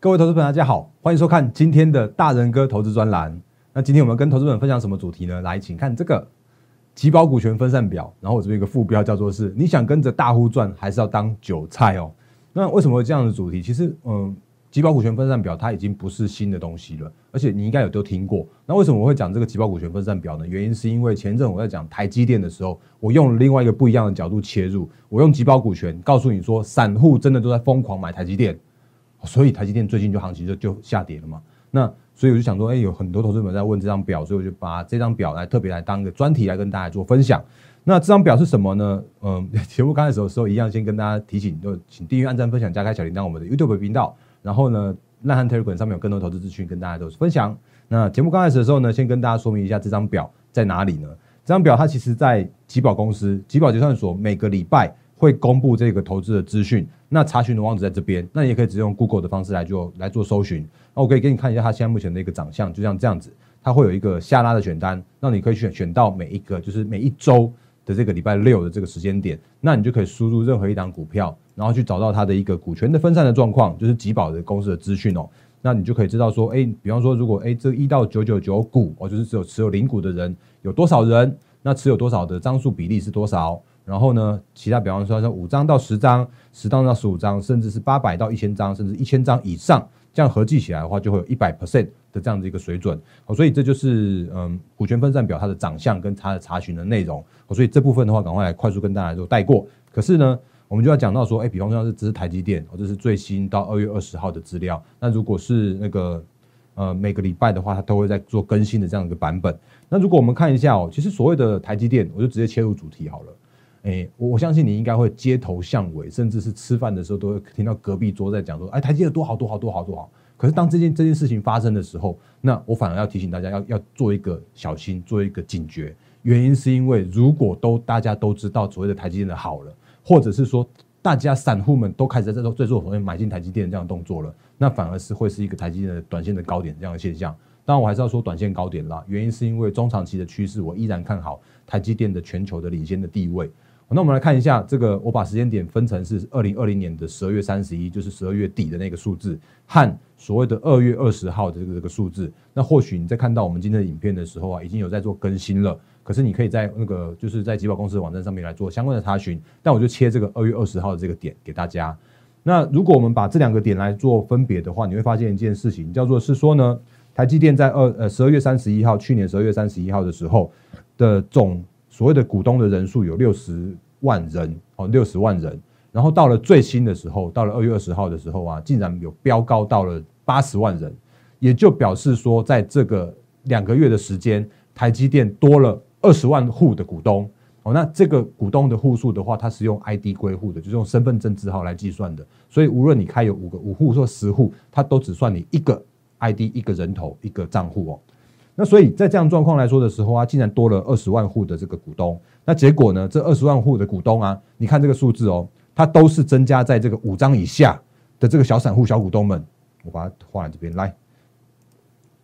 各位投资朋友，大家好，欢迎收看今天的大人哥投资专栏。那今天我们跟投资们分享什么主题呢？来，请看这个集保股权分散表。然后我这边有个副标叫做是：你想跟着大户赚，还是要当韭菜哦？那为什么会这样的主题？其实，嗯，集保股权分散表它已经不是新的东西了，而且你应该有都听过。那为什么我会讲这个集保股权分散表呢？原因是因为前阵我在讲台积电的时候，我用了另外一个不一样的角度切入，我用集保股权告诉你说，散户真的都在疯狂买台积电。所以台积电最近就行情就就下跌了嘛？那所以我就想说，哎，有很多投资者在问这张表，所以我就把这张表来特别来当一个专题来跟大家做分享。那这张表是什么呢？嗯，节目刚开始的时候一样，先跟大家提醒，就请订阅、按赞、分享、加开小铃铛，我们的 YouTube 频道。然后呢，烂汉 Telegram 上面有更多投资资讯跟大家都是分享。那节目刚开始的时候呢，先跟大家说明一下这张表在哪里呢？这张表它其实在集保公司、集保结算所每个礼拜。会公布这个投资的资讯，那查询的网址在这边，那你也可以直接用 Google 的方式来做来做搜寻。那我可以给你看一下它现在目前的一个长相，就像这样子，它会有一个下拉的选单，让你可以选选到每一个就是每一周的这个礼拜六的这个时间点，那你就可以输入任何一档股票，然后去找到它的一个股权的分散的状况，就是集保的公司的资讯哦，那你就可以知道说，哎，比方说如果哎这一到九九九股哦，就是只有持有零股的人有多少人，那持有多少的张数比例是多少？然后呢，其他比方说像五张到十张，十张到十五张，甚至是八百到一千张，甚至一千张以上，这样合计起来的话，就会有一百 percent 的这样的一个水准。哦，所以这就是嗯股权分散表它的长相跟它的查询的内容。哦，所以这部分的话，赶快来快速跟大家做带过。可是呢，我们就要讲到说，哎，比方说是这是台积电，哦，这是最新到二月二十号的资料。那如果是那个呃每个礼拜的话，它都会在做更新的这样一个版本。那如果我们看一下哦，其实所谓的台积电，我就直接切入主题好了。哎，我我相信你应该会街头巷尾，甚至是吃饭的时候，都会听到隔壁桌在讲说：“哎，台积电多好多好多好多好。”可是当这件这件事情发生的时候，那我反而要提醒大家，要要做一个小心，做一个警觉。原因是因为，如果都大家都知道所谓的台积电的好了，或者是说大家散户们都开始在做最做所谓买进台积电的这样的动作了，那反而是会是一个台积电的短线的高点这样的现象。当然，我还是要说短线高点啦。原因是因为中长期的趋势，我依然看好台积电的全球的领先的地位。那我们来看一下这个，我把时间点分成是二零二零年的十二月三十一，就是十二月底的那个数字，和所谓的二月二十号的这个这个数字。那或许你在看到我们今天的影片的时候啊，已经有在做更新了。可是你可以在那个就是在集保公司的网站上面来做相关的查询。但我就切这个二月二十号的这个点给大家。那如果我们把这两个点来做分别的话，你会发现一件事情，叫做是说呢，台积电在二呃十二月三十一号，去年十二月三十一号的时候的总。所谓的股东的人数有六十万人哦，六十万人。然后到了最新的时候，到了二月二十号的时候啊，竟然有飙高到了八十万人，也就表示说，在这个两个月的时间，台积电多了二十万户的股东哦。那这个股东的户数的话，它是用 ID 归户的，就是用身份证字号来计算的。所以无论你开有五个五户或十户，它都只算你一个 ID 一个人头一个账户哦。那所以在这样状况来说的时候啊，竟然多了二十万户的这个股东。那结果呢？这二十万户的股东啊，你看这个数字哦，它都是增加在这个五张以下的这个小散户、小股东们。我把它画在这边来。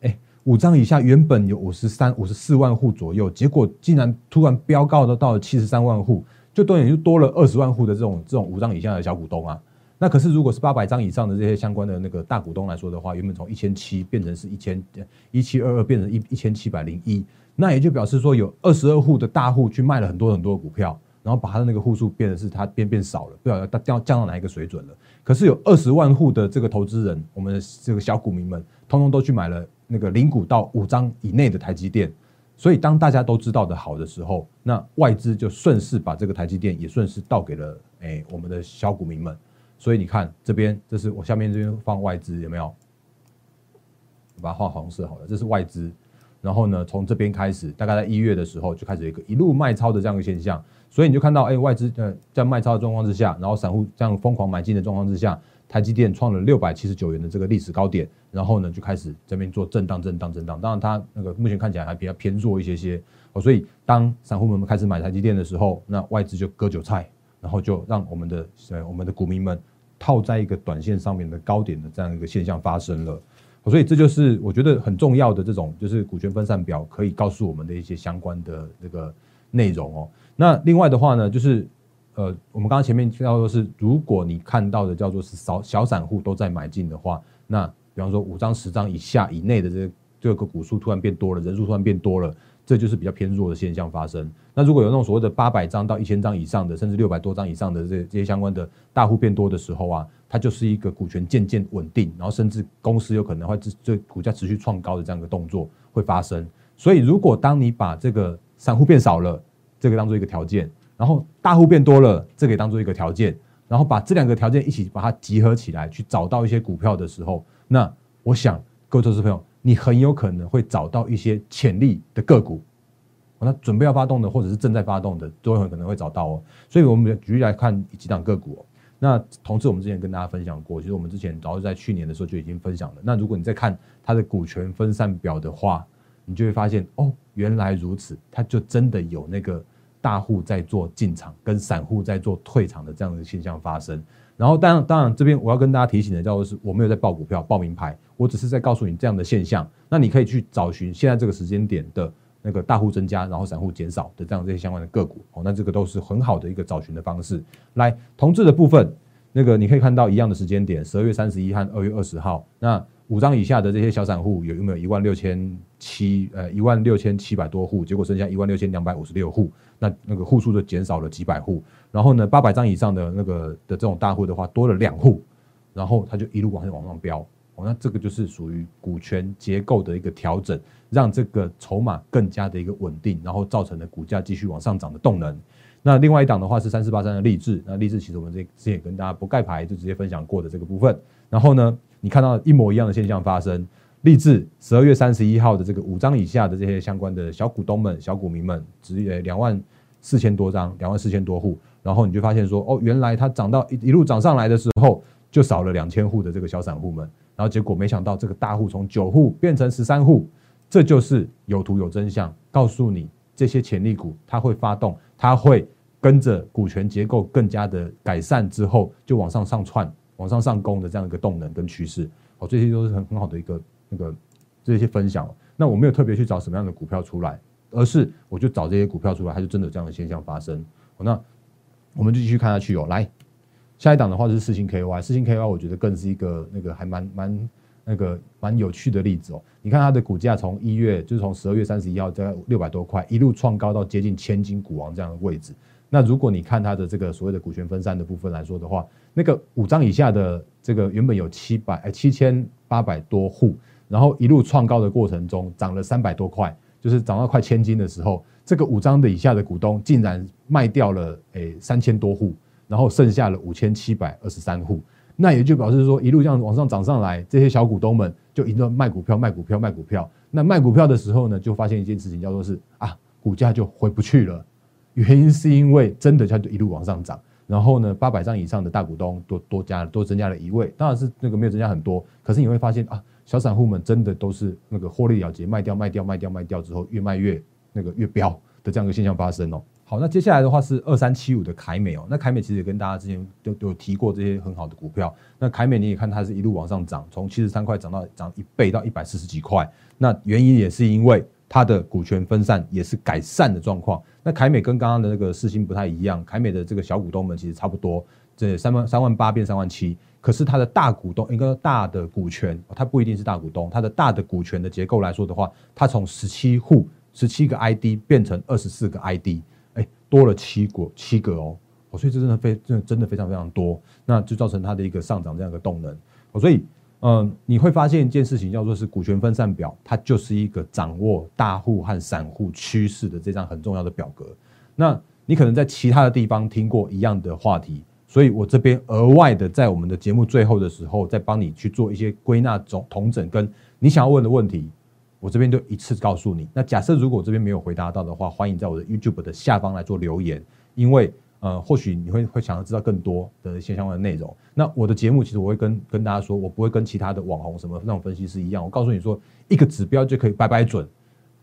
哎，五张以下原本有五十三、五十四万户左右，结果竟然突然飙高的到了七十三万户，就等于就多了二十万户的这种这种五张以下的小股东啊。那可是，如果是八百张以上的这些相关的那个大股东来说的话，原本从一千七变成是一千一七二二，变成一一千七百零一，那也就表示说有二十二户的大户去卖了很多很多股票，然后把他的那个户数变得是它变变少了，不晓得它降降到哪一个水准了。可是有二十万户的这个投资人，我们的这个小股民们，通通都去买了那个零股到五张以内的台积电，所以当大家都知道的好的时候，那外资就顺势把这个台积电也顺势倒给了哎我们的小股民们。所以你看这边，这是我下面这边放外资有没有？把它画黄色好了，这是外资。然后呢，从这边开始，大概在一月的时候就开始一个一路卖超的这样一个现象。所以你就看到，哎，外资呃在卖超的状况之下，然后散户这样疯狂买进的状况之下，台积电创了六百七十九元的这个历史高点。然后呢，就开始这边做震荡、震荡、震荡。当然，它那个目前看起来还比较偏弱一些些。哦，所以当散户们开始买台积电的时候，那外资就割韭菜，然后就让我们的呃我们的股民们。套在一个短线上面的高点的这样一个现象发生了，所以这就是我觉得很重要的这种就是股权分散表可以告诉我们的一些相关的这个内容哦。那另外的话呢，就是呃，我们刚刚前面提到的是，如果你看到的叫做是小小散户都在买进的话，那比方说五张、十张以下以内的这这个股数突然变多了，人数突然变多了，这就是比较偏弱的现象发生。那如果有那种所谓的八百张到一千张以上的，甚至六百多张以上的这这些相关的大户变多的时候啊，它就是一个股权渐渐稳定，然后甚至公司有可能会这这股价持续创高的这样一个动作会发生。所以，如果当你把这个散户变少了，这个当做一个条件，然后大户变多了，这个当做一个条件，然后把这两个条件一起把它集合起来，去找到一些股票的时候，那我想各位投资朋友，你很有可能会找到一些潜力的个股。那准备要发动的，或者是正在发动的，都很可能会找到哦。所以，我们举例来看几档个股。那同时，我们之前跟大家分享过，其实我们之前早就在去年的时候就已经分享了。那如果你在看它的股权分散表的话，你就会发现，哦，原来如此，它就真的有那个大户在做进场，跟散户在做退场的这样的现象发生。然后，当然，当然，这边我要跟大家提醒的叫做是，我没有在报股票、报名牌，我只是在告诉你这样的现象。那你可以去找寻现在这个时间点的。那个大户增加，然后散户减少的这样这些相关的个股，哦，那这个都是很好的一个找寻的方式。来，同志的部分，那个你可以看到一样的时间点，十二月三十一和二月二十号，那五张以下的这些小散户有有没有一万六千七呃一万六千七百多户，结果剩下一万六千两百五十六户，那那个户数就减少了几百户。然后呢，八百张以上的那个的这种大户的话，多了两户，然后它就一路往上往上飙。哦，那这个就是属于股权结构的一个调整，让这个筹码更加的一个稳定，然后造成了股价继续往上涨的动能。那另外一档的话是三四八三的励志，那励志其实我们这之前也跟大家不盖牌就直接分享过的这个部分。然后呢，你看到一模一样的现象发生，立志十二月三十一号的这个五张以下的这些相关的小股东们、小股民们，只有两万四千多张，两万四千多户，然后你就发现说，哦，原来它涨到一一路涨上来的时候，就少了两千户的这个小散户们。然后结果没想到，这个大户从九户变成十三户，这就是有图有真相，告诉你这些潜力股它会发动，它会跟着股权结构更加的改善之后，就往上上窜、往上上攻的这样一个动能跟趋势。哦，这些都是很很好的一个那个这些分享。那我没有特别去找什么样的股票出来，而是我就找这些股票出来，它就真的有这样的现象发生。那我们就继续看下去哦，来。下一档的话就是四星 KY，四星 KY 我觉得更是一个那个还蛮蛮那个蛮有趣的例子哦。你看它的股价从一月就是从十二月三十一号在六百多块一路创高到接近千金股王这样的位置。那如果你看它的这个所谓的股权分散的部分来说的话，那个五张以下的这个原本有七百哎七千八百多户，然后一路创高的过程中涨了三百多块，就是涨到快千金的时候，这个五张的以下的股东竟然卖掉了诶三千多户。然后剩下了五千七百二十三户，那也就表示说一路这样往上涨上来，这些小股东们就一路卖股票、卖股票、卖股票。那卖股票的时候呢，就发现一件事情，叫做是啊，股价就回不去了。原因是因为真的它就一路往上涨，然后呢，八百张以上的大股东多多加多增加了一位，当然是那个没有增加很多，可是你会发现啊，小散户们真的都是那个获利了结，卖掉、卖掉、卖掉、卖掉之后，越卖越那个越飙的这样一个现象发生哦。好，那接下来的话是二三七五的凯美哦。那凯美其实也跟大家之前都有提过这些很好的股票。那凯美你也看它是一路往上涨，从七十三块涨到涨一倍到一百四十几块。那原因也是因为它的股权分散也是改善的状况。那凯美跟刚刚的那个四星不太一样，凯美的这个小股东们其实差不多，这三万三万八变三万七。可是它的大股东，一个大的股权，它不一定是大股东，它的大的股权的结构来说的话，它从十七户十七个 ID 变成二十四个 ID 哎。多了七股七个哦，所以这真的非真的真的非常非常多，那就造成它的一个上涨这样一个动能。所以嗯，你会发现一件事情，叫做是股权分散表，它就是一个掌握大户和散户趋势的这张很重要的表格。那你可能在其他的地方听过一样的话题，所以我这边额外的在我们的节目最后的时候，再帮你去做一些归纳总统整，跟你想要问的问题。我这边就一次告诉你。那假设如果这边没有回答到的话，欢迎在我的 YouTube 的下方来做留言，因为呃，或许你会会想要知道更多的一些相关的内容。那我的节目其实我会跟跟大家说，我不会跟其他的网红什么那种分析师一样，我告诉你说一个指标就可以摆摆准，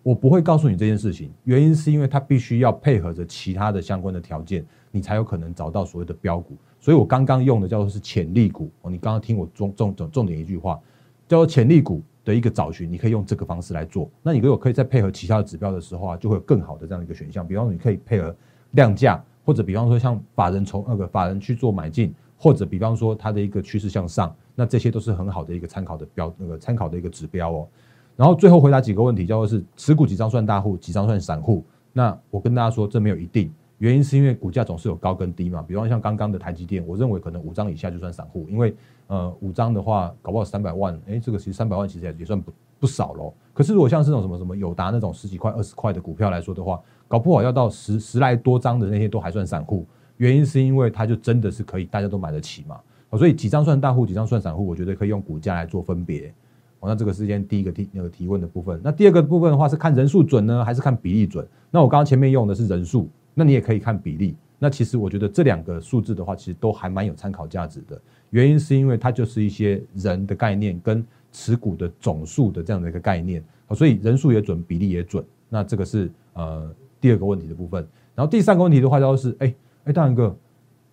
我不会告诉你这件事情。原因是因为它必须要配合着其他的相关的条件，你才有可能找到所谓的标股。所以我刚刚用的叫做是潜力股哦，你刚刚听我重重重重点一句话，叫做潜力股。的一个找寻，你可以用这个方式来做。那你如果可以再配合其他的指标的时候啊，就会有更好的这样一个选项。比方说，你可以配合量价或者比方说像法人从那个法人去做买进，或者比方说它的一个趋势向上，那这些都是很好的一个参考的标那个参考的一个指标哦。然后最后回答几个问题，叫做是持股几张算大户，几张算散户？那我跟大家说，这没有一定。原因是因为股价总是有高跟低嘛，比方像刚刚的台积电，我认为可能五张以下就算散户，因为呃五张的话，搞不好三百万，哎，这个其实三百万其实也也算不不少喽。可是如果像这种什么什么友达那种十几块、二十块的股票来说的话，搞不好要到十十来多张的那些都还算散户。原因是因为它就真的是可以大家都买得起嘛，所以几张算大户，几张算散户，我觉得可以用股价来做分别。哦，那这个是先第一个提那个提问的部分。那第二个部分的话是看人数准呢，还是看比例准？那我刚刚前面用的是人数，那你也可以看比例。那其实我觉得这两个数字的话，其实都还蛮有参考价值的。原因是因为它就是一些人的概念跟持股的总数的这样的一个概念，所以人数也准，比例也准。那这个是呃第二个问题的部分。然后第三个问题的话，就是哎哎大仁哥，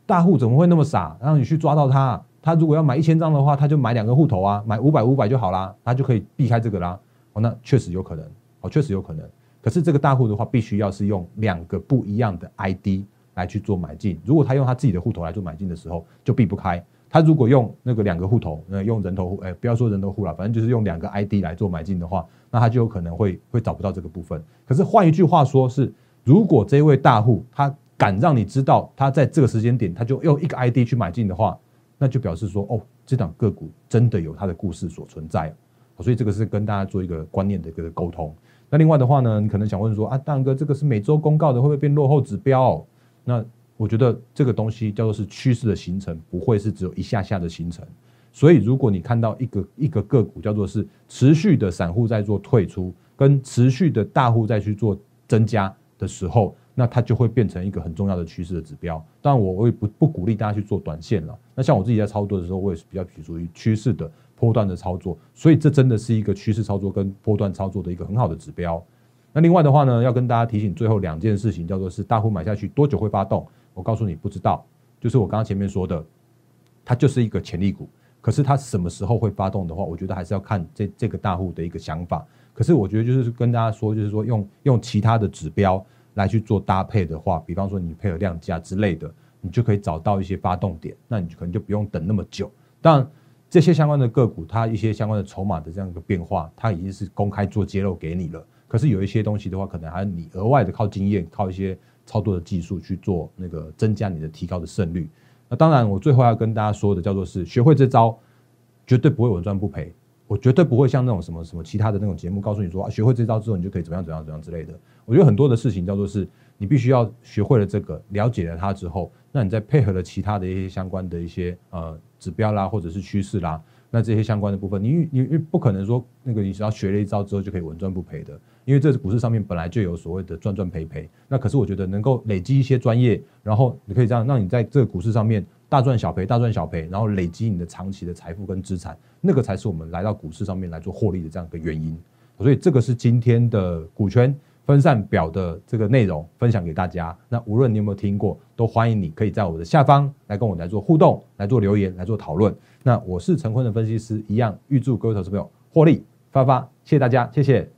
大户怎么会那么傻，让你去抓到他？他如果要买一千张的话，他就买两个户头啊，买五百五百就好啦，他就可以避开这个啦。哦，那确实有可能，哦，确实有可能。可是这个大户的话，必须要是用两个不一样的 ID。来去做买进，如果他用他自己的户头来做买进的时候，就避不开。他如果用那个两个户头，呃，用人头户，哎，不要说人头户了，反正就是用两个 ID 来做买进的话，那他就有可能会会找不到这个部分。可是换一句话说，是如果这位大户他敢让你知道他在这个时间点，他就用一个 ID 去买进的话，那就表示说，哦，这档个股真的有它的故事所存在。所以这个是跟大家做一个观念的一个沟通。那另外的话呢，你可能想问说，啊，大哥，这个是每周公告的，会不会变落后指标？那我觉得这个东西叫做是趋势的形成，不会是只有一下下的形成。所以，如果你看到一个一个个股叫做是持续的散户在做退出，跟持续的大户在去做增加的时候，那它就会变成一个很重要的趋势的指标。当然，我我也不不鼓励大家去做短线了。那像我自己在操作的时候，我也是比较属于趋势的波段的操作。所以，这真的是一个趋势操作跟波段操作的一个很好的指标。那另外的话呢，要跟大家提醒最后两件事情，叫做是大户买下去多久会发动？我告诉你不知道，就是我刚刚前面说的，它就是一个潜力股。可是它什么时候会发动的话，我觉得还是要看这这个大户的一个想法。可是我觉得就是跟大家说，就是说用用其他的指标来去做搭配的话，比方说你配合量价之类的，你就可以找到一些发动点，那你就可能就不用等那么久。当然，这些相关的个股，它一些相关的筹码的这样一个变化，它已经是公开做揭露给你了。可是有一些东西的话，可能还是你额外的靠经验，靠一些操作的技术去做那个增加你的提高的胜率。那当然，我最后要跟大家说的叫做是学会这招，绝对不会稳赚不赔。我绝对不会像那种什么什么其他的那种节目告诉你说啊，学会这招之后你就可以怎么样怎样怎样之类的。我觉得很多的事情叫做是你必须要学会了这个，了解了它之后，那你再配合了其他的一些相关的一些呃指标啦，或者是趋势啦。那这些相关的部分，你你你不可能说那个你只要学了一招之后就可以稳赚不赔的，因为这是股市上面本来就有所谓的赚赚赔赔。那可是我觉得能够累积一些专业，然后你可以这样，让你在这个股市上面大赚小赔，大赚小赔，然后累积你的长期的财富跟资产，那个才是我们来到股市上面来做获利的这样一个原因。所以这个是今天的股权。分散表的这个内容分享给大家，那无论你有没有听过，都欢迎你可以在我的下方来跟我来做互动，来做留言，来做讨论。那我是陈坤的分析师，一样预祝各位投资朋友获利发发，谢谢大家，谢谢。